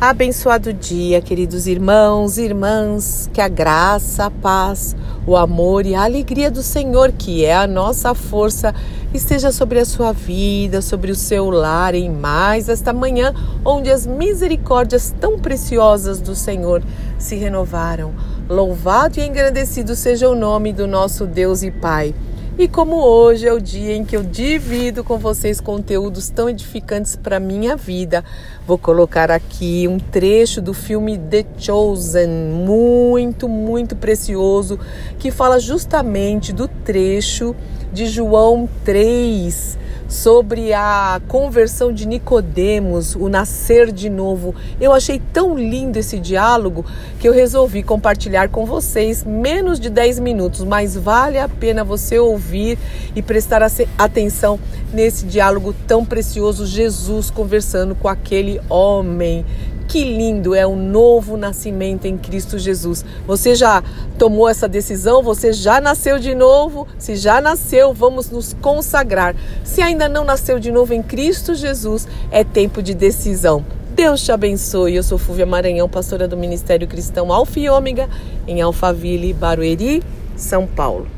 Abençoado dia, queridos irmãos e irmãs, que a graça, a paz, o amor e a alegria do Senhor, que é a nossa força, esteja sobre a sua vida, sobre o seu lar em mais esta manhã, onde as misericórdias tão preciosas do Senhor se renovaram. Louvado e engrandecido seja o nome do nosso Deus e Pai. E como hoje é o dia em que eu divido com vocês conteúdos tão edificantes para minha vida, vou colocar aqui um trecho do filme The Chosen, muito, muito precioso, que fala justamente do trecho de João 3, sobre a conversão de Nicodemos, o nascer de novo. Eu achei tão lindo esse diálogo que eu resolvi compartilhar com vocês menos de 10 minutos, mas vale a pena você ouvir e prestar atenção nesse diálogo tão precioso, Jesus conversando com aquele homem que lindo é o novo nascimento em Cristo Jesus. Você já tomou essa decisão? Você já nasceu de novo? Se já nasceu, vamos nos consagrar. Se ainda não nasceu de novo em Cristo Jesus, é tempo de decisão. Deus te abençoe. Eu sou Fúvia Maranhão, pastora do Ministério Cristão Alfa e Ômega, em Alphaville, Barueri, São Paulo.